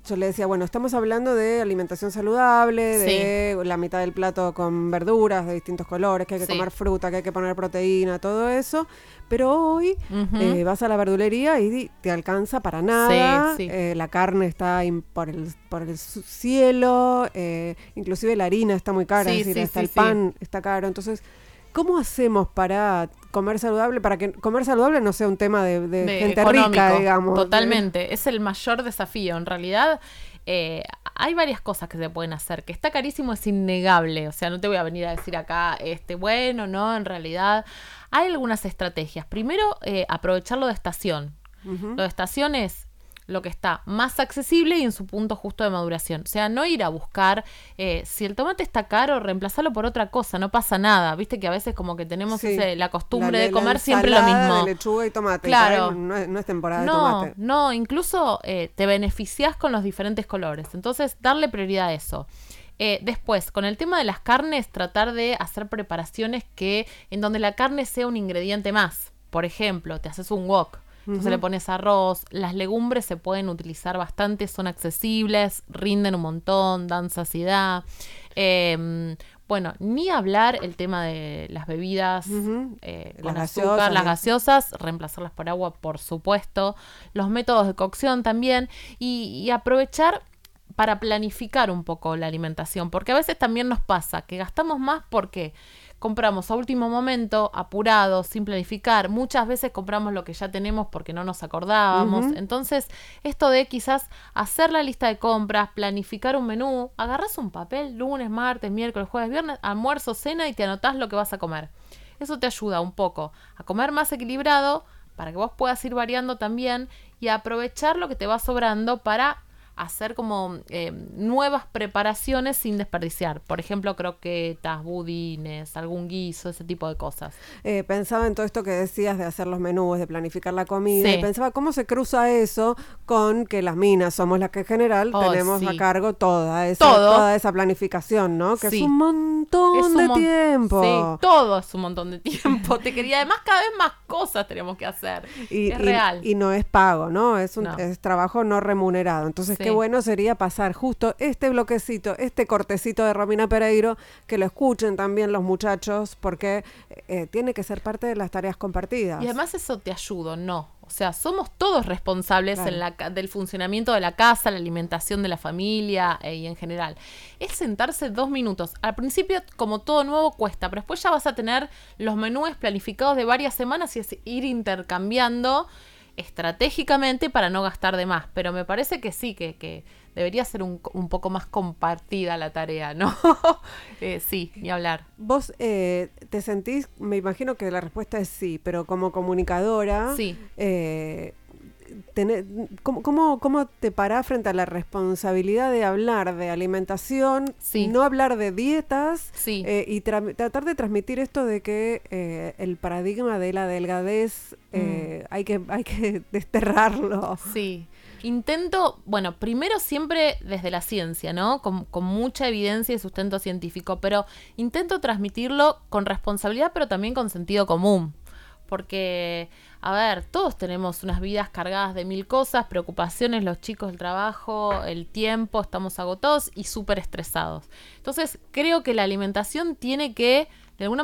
yo le decía, bueno, estamos hablando de alimentación saludable, de la mitad del plato con verduras de distintos colores, que hay que Sí. comer fruta, que hay que poner proteína, todo eso. Pero hoy eh, vas a la verdulería y te alcanza para nada. sí. eh, la carne está por el, por el cielo, eh, inclusive la harina está muy cara, es decir, hasta el pan está caro. Entonces, ¿cómo hacemos para comer saludable? Para que comer saludable no sea un tema de, de de gente rica, digamos. Totalmente, es el mayor desafío. En realidad, eh, hay varias cosas que se pueden hacer. Que está carísimo es innegable. O sea, no te voy a venir a decir acá, este, bueno, no, en realidad. Hay algunas estrategias. Primero, eh, aprovecharlo de estación. Lo de estación es lo que está más accesible y en su punto justo de maduración. O sea, no ir a buscar, eh, si el tomate está caro, reemplazarlo por otra cosa, no pasa nada. Viste que a veces como que tenemos Sí. ese- la costumbre La- de la comer siempre lo mismo. de lechuga y tomate. Claro. No, es, no es temporada de tomate. no, incluso eh, te beneficias con los diferentes colores. Entonces, darle prioridad a eso. Eh, después, con el tema de las carnes, tratar de hacer preparaciones que en donde la carne sea un ingrediente más. Por ejemplo, te haces un wok. Entonces le pones arroz. Las legumbres se pueden utilizar bastante, son accesibles, rinden un montón, dan saciedad. Eh, bueno, ni hablar el tema de las bebidas eh, Las con gaseosas, azúcar, las ¿no? gaseosas, reemplazarlas por agua, por supuesto. Los métodos de cocción también. Y, y aprovechar para planificar un poco la alimentación. Porque a veces también nos pasa que gastamos más porque compramos a último momento, apurados, sin planificar. Muchas veces compramos lo que ya tenemos porque no nos acordábamos. Entonces, esto de quizás hacer la lista de compras, planificar un menú, agarras un papel lunes, martes, miércoles, jueves, viernes, almuerzo, cena y te anotás lo que vas a comer. Eso te ayuda un poco a comer más equilibrado para que vos puedas ir variando también y a aprovechar lo que te va sobrando para hacer como eh, nuevas preparaciones sin desperdiciar. Por ejemplo, croquetas, budines, algún guiso, ese tipo de cosas. Eh, pensaba en todo esto que decías de hacer los menús, de planificar la comida. Sí. Y pensaba cómo se cruza eso con que las minas somos las que en general Oh, tenemos a cargo toda esa, Todo. toda esa planificación, ¿no? Que Sí. es un montón Es un de mon- tiempo. Sí, todo es un montón de tiempo. Te quería, además, cada vez más cosas tenemos que hacer. Y, es y- real. y no es pago, ¿no? Es un No. es trabajo no remunerado. Entonces, Sí. qué bueno sería pasar justo este bloquecito, este cortecito de Romina Pereiro, que lo escuchen también los muchachos, porque eh, tiene que ser parte de las tareas compartidas. Y además eso te ayuda, ¿no? O sea, somos todos responsables Claro. en la, ca- del funcionamiento de la casa, la alimentación de la familia eh, y en general. Es sentarse dos minutos. Al principio, como todo nuevo, cuesta, pero después ya vas a tener los menús planificados de varias semanas y es ir intercambiando estratégicamente para no gastar de más. Pero me parece que sí, que, que debería ser un, un poco más compartida la tarea, ¿no? Eh, sí, ni hablar. Vos eh, te sentís, me imagino que la respuesta es sí, pero como comunicadora, Sí. eh, tené- ¿cómo, cómo, cómo te parás frente a la responsabilidad de hablar de alimentación, Sí. no hablar de dietas Sí. eh, y tra- tratar de transmitir esto de que eh, el paradigma de la delgadez eh, hay, que, hay que desterrarlo? Sí. Intento, bueno, primero siempre desde la ciencia, ¿no? Con, con mucha evidencia y sustento científico, pero intento transmitirlo con responsabilidad, pero también con sentido común. Porque, a ver, todos tenemos unas vidas cargadas de mil cosas, preocupaciones, los chicos, el trabajo, el tiempo, estamos agotados y súper estresados. Entonces, creo que la alimentación tiene que, de alguna,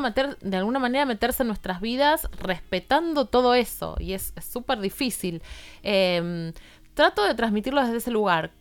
manera, meterse en nuestras vidas respetando todo eso. Y es es súper difícil. Em, trato de transmitirlo desde ese lugar.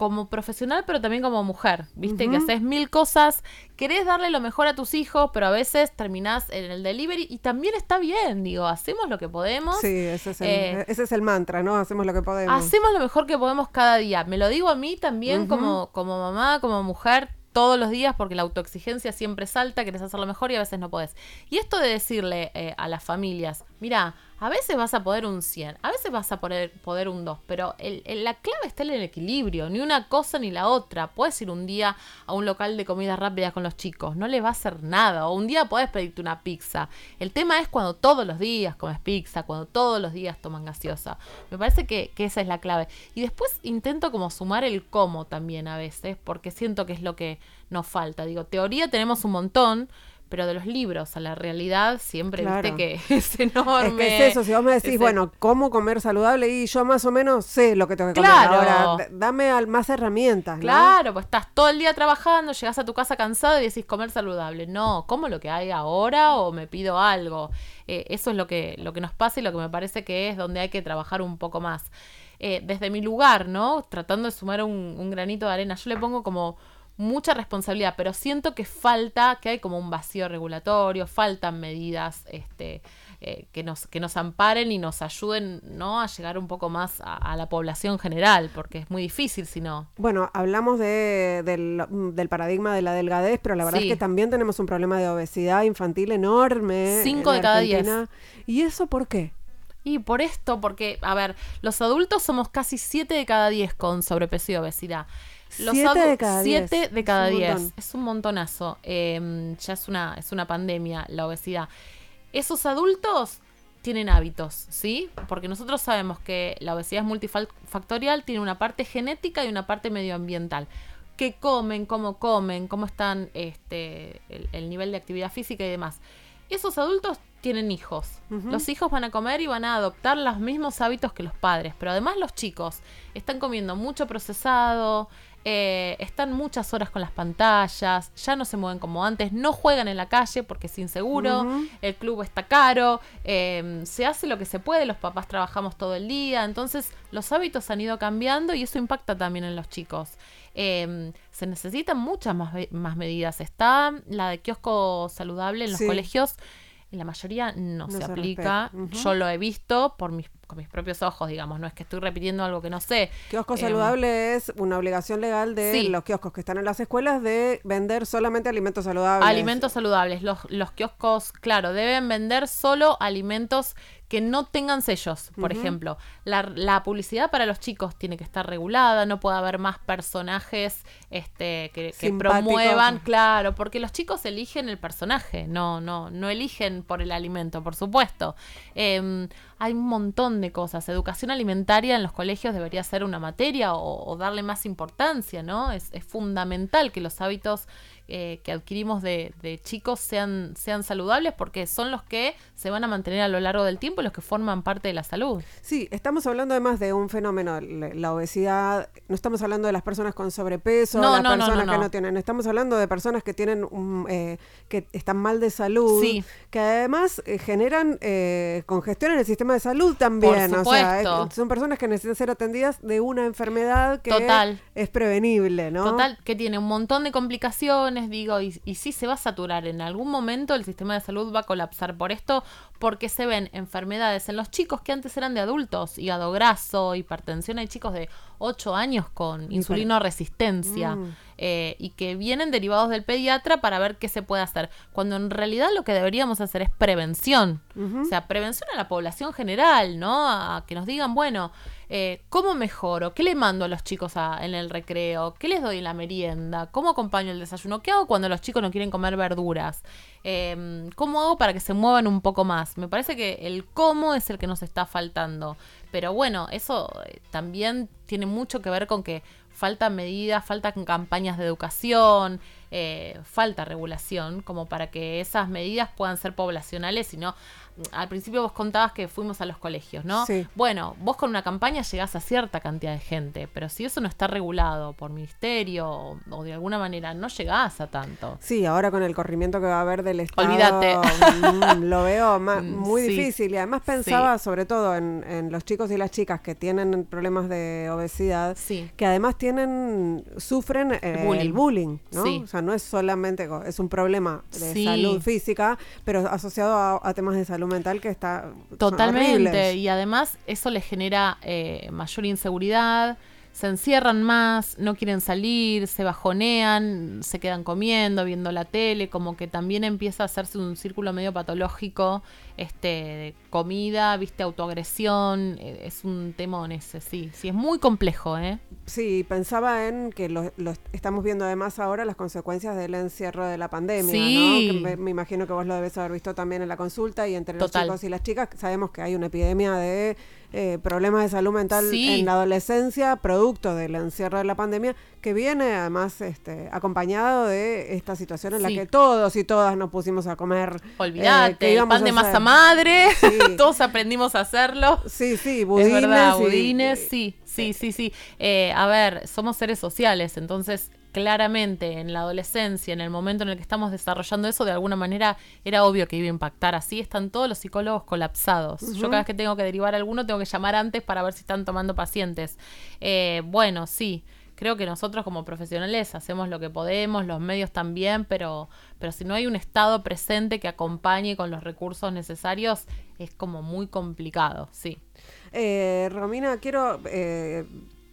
Como profesional, pero también como mujer. Viste que haces mil cosas, querés darle lo mejor a tus hijos, pero a veces terminás en el delivery y también está bien. Digo, hacemos lo que podemos. Sí, ese es, el, Eh, ese es el mantra, ¿no? Hacemos lo que podemos. Hacemos lo mejor que podemos cada día. Me lo digo a mí también como, como mamá, como mujer, todos los días, porque la autoexigencia siempre salta, querés hacerlo mejor y a veces no podés. Y esto de decirle eh, a las familias, mira, a veces vas a poder un 100, a veces vas a poder, poder un 2, pero el- la clave está en el equilibrio, ni una cosa ni la otra. Puedes ir un día a un local de comida rápida con los chicos, no les va a hacer nada, o un día podés pedirte una pizza. El tema es cuando todos los días comes pizza, cuando todos los días toman gaseosa. Me parece que, que esa es la clave. Y después intento como sumar el cómo también a veces, porque siento que es lo que nos falta. Digo, teoría tenemos un montón, pero de los libros a la realidad siempre Claro. viste que es enorme. Es que es eso, si vos me decís, bueno, ¿cómo comer saludable? Y yo más o menos sé lo que tengo que Claro. comer. Ahora, dame al- más herramientas, ¿no? Claro, pues estás todo el día trabajando, llegas a tu casa cansado y decís comer saludable. No, como lo que hay ahora o me pido algo. Eh, eso es lo que, lo que nos pasa y lo que me parece que es donde hay que trabajar un poco más. Eh, desde mi lugar, ¿no? Tratando de sumar un, un granito de arena. Yo le pongo como mucha responsabilidad, pero siento que falta, que hay como un vacío regulatorio, faltan medidas este, eh, que, nos, que nos amparen y nos ayuden ¿no? a llegar un poco más a, a la población general, porque es muy difícil si no. Bueno, hablamos de, del, del paradigma de la delgadez, pero la verdad Sí. es que también tenemos un problema de obesidad infantil enorme. Cinco en de cada Argentina. ¿Y eso por qué? Y por esto, porque, a ver, los adultos somos casi 7 de cada 10 con sobrepeso y obesidad. Los Siete de cada diez. siete de cada Es un 10. montón. Es un montonazo. Eh, ya es una, es una pandemia la obesidad. Esos adultos tienen hábitos, ¿sí? Porque nosotros sabemos que la obesidad es multifactorial, tiene una parte genética y una parte medioambiental. ¿Qué comen? ¿Cómo comen? ¿Cómo están este, el, el nivel de actividad física y demás? Esos adultos tienen hijos. Los hijos van a comer y van a adoptar los mismos hábitos que los padres. Pero además los chicos están comiendo mucho procesado, eh, están muchas horas con las pantallas, ya no se mueven como antes, no juegan en la calle porque es inseguro, el club está caro, eh, se hace lo que se puede, los papás trabajamos todo el día, entonces los hábitos han ido cambiando y eso impacta también en los chicos. Eh, se necesitan muchas más, más medidas. Está la de kiosco saludable en los Sí. colegios. En la mayoría no, No se, se aplica. Yo lo he visto por mis, con mis propios ojos, digamos. No es que estoy repitiendo algo que no sé. Kiosco Em, saludable es una obligación legal de sí. los kioscos que están en las escuelas de vender solamente alimentos saludables. Alimentos saludables. Los, los kioscos, claro, deben vender solo alimentos que no tengan sellos, por ejemplo. La, la publicidad para los chicos tiene que estar regulada, no puede haber más personajes este, que, promuevan, claro, porque los chicos eligen el personaje, no, no, no eligen por el alimento, por supuesto. Em, hay un montón de cosas. Educación alimentaria en los colegios debería ser una materia o, o darle más importancia, ¿no? Es, es fundamental que los hábitos eh, que adquirimos de, de chicos sean, sean saludables porque son los que se van a mantener a lo largo del tiempo y los que forman parte de la salud. Sí, estamos hablando además de un fenómeno, la la obesidad, no estamos hablando de las personas con sobrepeso, No, las no, no, personas no, que no. tienen, estamos hablando de personas que tienen un, eh, que están mal de salud, Sí. que además eh, generan eh, congestión en el sistema de salud también, Por o sea, son personas que necesitan ser atendidas de una enfermedad que Total. es prevenible, ¿no? Total, que tiene un montón de complicaciones, digo, y, y sí se va a saturar. En algún momento el sistema de salud va a colapsar por esto, porque se ven enfermedades en los chicos que antes eran de adultos, hígado graso, hipertensión. Hay chicos de 8 años con insulino resistencia Mm. eh, y que vienen derivados del pediatra para ver qué se puede hacer. Cuando en realidad lo que deberíamos hacer es prevención. O sea, prevención a la población general, ¿no? A que nos digan, bueno, eh, ¿cómo mejoro? ¿Qué le mando a los chicos a- en el recreo? ¿Qué les doy en la merienda? ¿Cómo acompaño el desayuno? ¿Qué hago cuando los chicos no quieren comer verduras? Eh, ¿Cómo hago para que se muevan un poco más? Me parece que el cómo es el que nos está faltando. Pero bueno, eso eh, también tiene mucho que ver con que faltan medidas, faltan campañas de educación, eh, falta regulación, como para que esas medidas puedan ser poblacionales y no. Al principio vos contabas que fuimos a los colegios, ¿no? Sí. Bueno, vos con una campaña llegás a cierta cantidad de gente, pero si eso no está regulado por ministerio o, o de alguna manera, no llegás a tanto. Sí, ahora con el corrimiento que va a haber del Estado, Olvídate. mm, lo veo ma- Mm, muy sí. difícil. Y además pensaba sobre todo en, en los chicos y las chicas que tienen problemas de obesidad, Sí. que además tienen, sufren eh, bullying. el bullying, ¿no? O sea, no es solamente, es un problema de salud física, pero asociado a, a temas de salud mental que está Totalmente. horribles. Y además eso les genera eh, mayor inseguridad, se encierran más, no quieren salir, se bajonean, se quedan comiendo, viendo la tele, como que también empieza a hacerse un círculo medio patológico, este, de comida, viste, autoagresión, eh, es un temón ese, sí, sí, es muy complejo, ¿eh? Sí, pensaba en que lo, lo estamos viendo además ahora las consecuencias del encierro de la pandemia, Sí. ¿no? Que me, me imagino que vos lo debes haber visto también en la consulta y entre Total. los chicos y las chicas sabemos que hay una epidemia de eh, problemas de salud mental Sí. en la adolescencia producto del encierro de la pandemia que viene además este, acompañado de esta situación en la que todos y todas nos pusimos a comer. eh, Olvídate, ¿qué el íbamos pan de masa madre, Sí. todos aprendimos a hacerlo. Sí, sí, Es budines. y- budines, sí, sí, sí, sí. Eh, a ver, somos seres sociales, entonces claramente en la adolescencia, en el momento en el que estamos desarrollando eso, de alguna manera era obvio que iba a impactar. Así están todos los psicólogos colapsados. Yo cada vez que tengo que derivar a alguno, tengo que llamar antes para ver si están tomando pacientes. Eh, bueno, sí. Creo que nosotros como profesionales hacemos lo que podemos, los medios también, pero, pero si no hay un Estado presente que acompañe con los recursos necesarios, es como muy complicado, sí. Eh, Romina, quiero eh,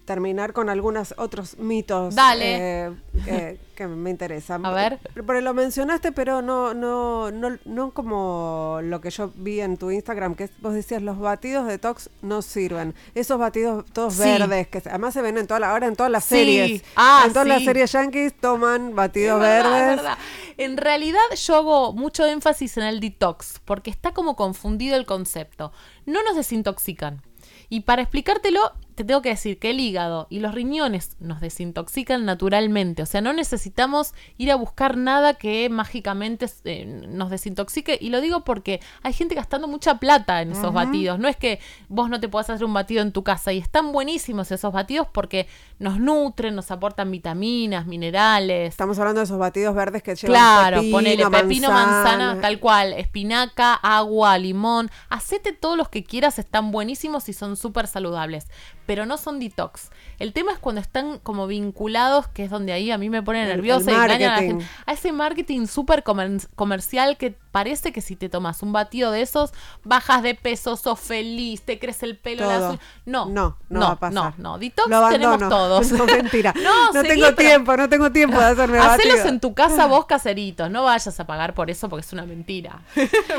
terminar con algunos otros mitos. Dale. eh, que, que me interesan. A ver. Porque lo mencionaste, pero no, no, no, no como lo que yo vi en tu Instagram, que vos decías los batidos detox no sirven. Esos batidos todos Sí. verdes, que además se ven en toda la, ahora en todas las Sí. series. Ah, en todas las series yankees toman batidos Es verdad, verdes. es verdad. En realidad yo hago mucho énfasis en el detox, porque está como confundido el concepto. No nos desintoxican. Y para explicártelo, te tengo que decir que el hígado y los riñones nos desintoxican naturalmente. O sea, no necesitamos ir a buscar nada que mágicamente eh, nos desintoxique. Y lo digo porque hay gente gastando mucha plata en esos batidos. No es que vos no te puedas hacer un batido en tu casa. Y están buenísimos esos batidos porque nos nutren, nos aportan vitaminas, minerales. Estamos hablando de esos batidos verdes que llevan Claro, pepino, ponele pepino, manzana, manzana, tal cual, espinaca, agua, limón. Hacete todos los que quieras, están buenísimos y son súper saludables, pero no son detox. El tema es cuando están como vinculados, que es donde ahí a mí me pone nerviosa y engañan a la gente. A ese marketing súper comer- comercial que parece que si te tomas un batido de esos, bajas de peso, sos feliz, te crece el pelo, Todo. uñas. No, No, no no, va a pasar. no, no. Detox Lo tenemos todos. No, mentira. no, No seguí, tengo pero- tiempo, no tengo tiempo de hacerme Hacelos batidos. en tu casa vos caseritos, no vayas a pagar por eso porque es una mentira.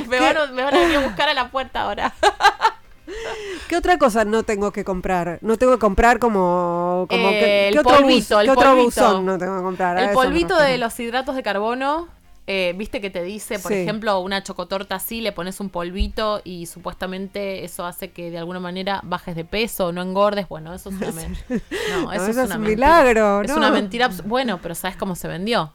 me, van me van a venir a buscar a la puerta ahora. ¿Qué otra cosa no tengo que comprar? No tengo que comprar como... como Eh, que, el ¿qué otro, bus- polvito, el qué otro polvito. buzón no tengo que comprar? A El polvito de los hidratos de carbono, eh, viste que te dice, por Sí. ejemplo, una chocotorta así, le pones un polvito y supuestamente eso hace que de alguna manera bajes de peso, no engordes. Bueno, eso es una mentira. No, eso, es, es una un mentira. milagro, Es una mentira. Bueno, pero ¿sabes cómo se vendió?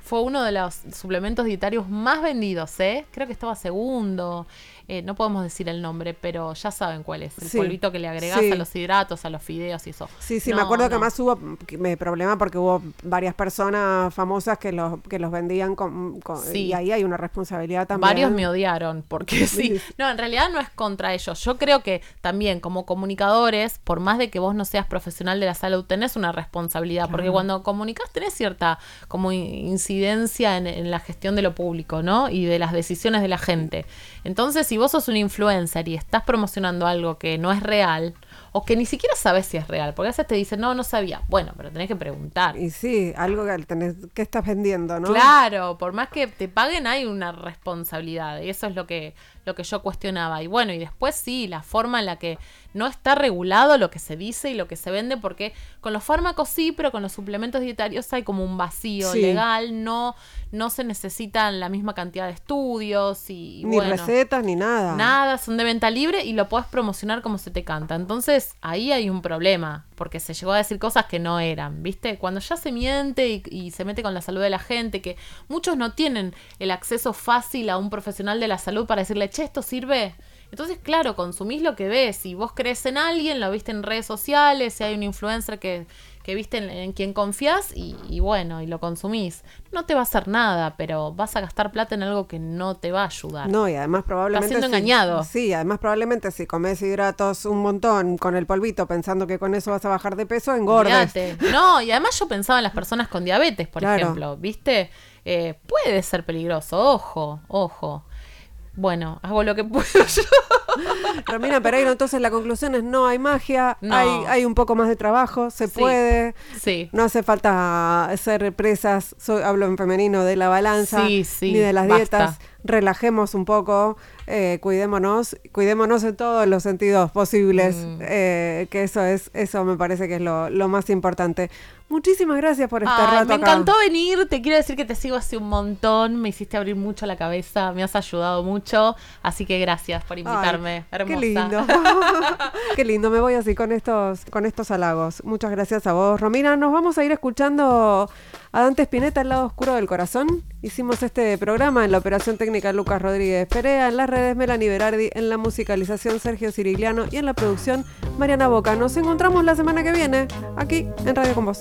Fue uno de los suplementos dietarios más vendidos, ¿eh? Creo que estaba segundo. Eh, no podemos decir el nombre, pero ya saben cuál es. El Sí, polvito que le agregás sí. a los hidratos, a los fideos y eso. Sí, sí, No, me acuerdo que no. más hubo que me problema porque hubo varias personas famosas que los que los vendían con, con- Sí. y ahí hay una responsabilidad también. Varios me odiaron, porque sí. No, en realidad no es contra ellos. Yo creo que también como comunicadores, por más de que vos no seas profesional de la salud, tenés una responsabilidad, porque cuando comunicas tenés cierta como in- incidencia en, en la gestión de lo público, ¿no? Y de las decisiones de la gente. Entonces, si vos sos un influencer y estás promocionando algo que no es real, o que ni siquiera sabes si es real, porque a veces te dicen, no, no sabía. Bueno, pero tenés que preguntar. Y sí, algo que tenés que estás vendiendo, ¿no? Claro, por más que te paguen hay una responsabilidad y eso es lo que lo que yo cuestionaba. Y bueno, y después sí, la forma en la que no está regulado lo que se dice y lo que se vende porque con los fármacos sí, pero con los suplementos dietarios hay como un vacío Sí. legal, no no se necesitan la misma cantidad de estudios y ni bueno, recetas ni nada. Nada, son de venta libre y lo puedes promocionar como se te canta. Entonces ahí hay un problema, porque se llegó a decir cosas que no eran, ¿viste? Cuando ya se miente y, y se mete con la salud de la gente, que muchos no tienen el acceso fácil a un profesional de la salud para decirle, che, esto sirve. Entonces, claro, consumís lo que ves. Si vos crees en alguien, lo viste en redes sociales, si hay un influencer que, que viste en, en quien confías y, y bueno, y lo consumís. No te va a hacer nada, pero vas a gastar plata en algo que no te va a ayudar. No, y además probablemente... siendo si- engañado. Sí, además probablemente si comes hidratos un montón con el polvito pensando que con eso vas a bajar de peso, engordas. No, y además yo pensaba en las personas con diabetes, por Claro. ejemplo, ¿viste? Eh, puede ser peligroso, ojo, ojo. Bueno, hago lo que puedo yo. Romina Pereiro, entonces la conclusión es no hay magia, No. hay, hay un poco más de trabajo, se Sí. puede. Sí. No hace falta ser presas, soy- hablo en femenino, de la balanza, Sí, ni de las basta. dietas. Relajemos un poco, eh, cuidémonos, cuidémonos en todos los sentidos posibles, Mm. eh, que eso es, eso me parece que es lo, lo más importante. Muchísimas gracias por este Ay, rato me acá. encantó venir, te quiero decir que te sigo hace un montón, me hiciste abrir mucho la cabeza, me has ayudado mucho, así que gracias por invitarme, Ay, hermosa. Qué lindo. qué lindo, me voy así con estos, con estos halagos. Muchas gracias a vos, Romina. Nos vamos a ir escuchando a Dante Spinetta, El lado oscuro del corazón. Hicimos este programa en la operación técnica Lucas Rodríguez Perea, en las redes Melanie Berardi, en la musicalización Sergio Cirigliano y en la producción Mariana Boca. Nos encontramos la semana que viene, aquí en Radio con Vos.